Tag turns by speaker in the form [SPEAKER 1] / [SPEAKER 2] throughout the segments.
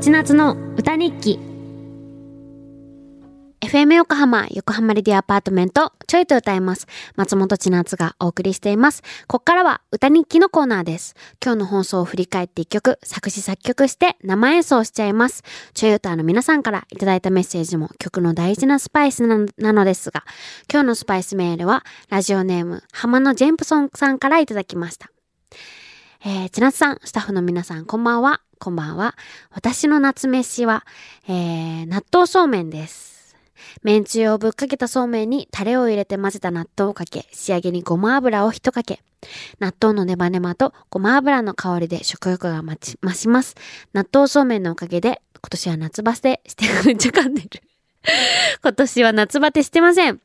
[SPEAKER 1] 千夏の歌日記 FM 横浜、横浜レディアアパートメント、ちょいと歌います。松本千夏がお送りしています。こっからは歌日記のコーナーです。今日の放送を振り返って一曲、作詞作曲して生演奏しちゃいます。ちょい歌の皆さんからいただいたメッセージも曲の大事なスパイスななのですが、今日のスパイスメールは、ラジオネーム、浜野ジェンプソンさんからいただきました。えー、千夏さん、スタッフの皆さん、こんばんは。こんばんは。私の夏飯は、えー、納豆そうめんです。めんつゆをぶっかけたそうめんにタレを入れて混ぜた納豆をかけ、仕上げにごま油を一かけ。納豆のネバネバとごま油の香りで食欲が増ち増します。納豆そうめんのおかげで、今年は夏バテして、めっちゃ噛んでる。今年は夏バテしてません。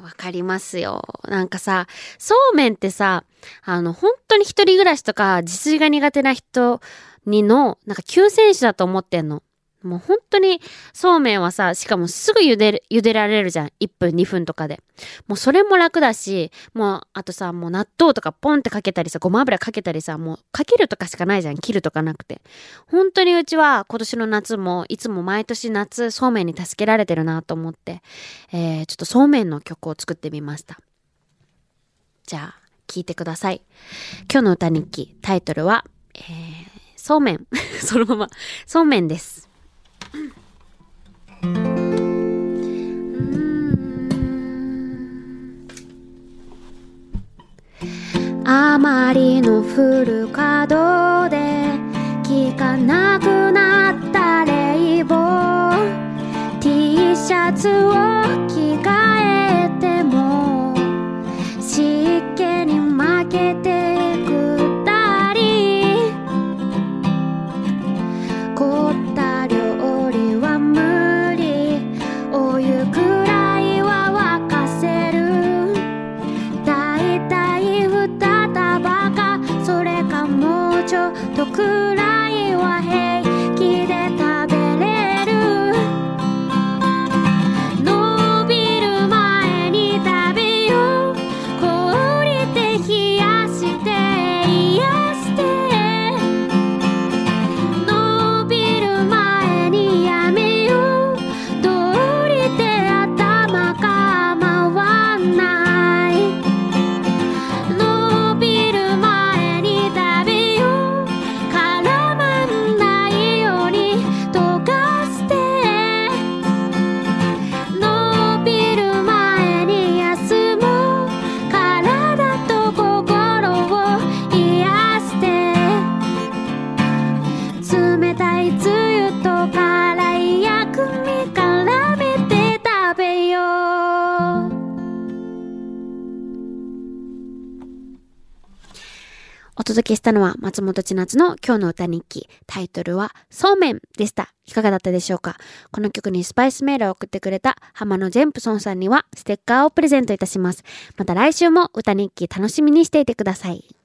[SPEAKER 1] わかりますよ。なんかさ、そうめんってさ、あの、本当に一人暮らしとか自炊が苦手な人にの、なんか救世主だと思ってんの。もう本当にそうめんはさ、しかもすぐ茹でる、茹でられるじゃん。1分2分とかで。もうそれも楽だし、もうあとさ、もう納豆とかポンってかけたりさ、ごま油かけたりさ、もうかけるとかしかないじゃん。切るとかなくて。本当にうちは今年の夏も、いつも毎年夏、そうめんに助けられてるなと思って、えー、ちょっとそうめんの曲を作ってみました。じゃあ、聞いてください。今日の歌日記、タイトルは、えー、そうめん。そのまま、そうめんです。あまりのフル稼働でとくらいは平お届けしたのは松本千夏の今日の歌日記。タイトルはそうめんでした。いかがだったでしょうか？この曲にスパイスメールを送ってくれた浜野ジェンプソンさんにはステッカーをプレゼントいたします。また来週も歌日記楽しみにしていてください。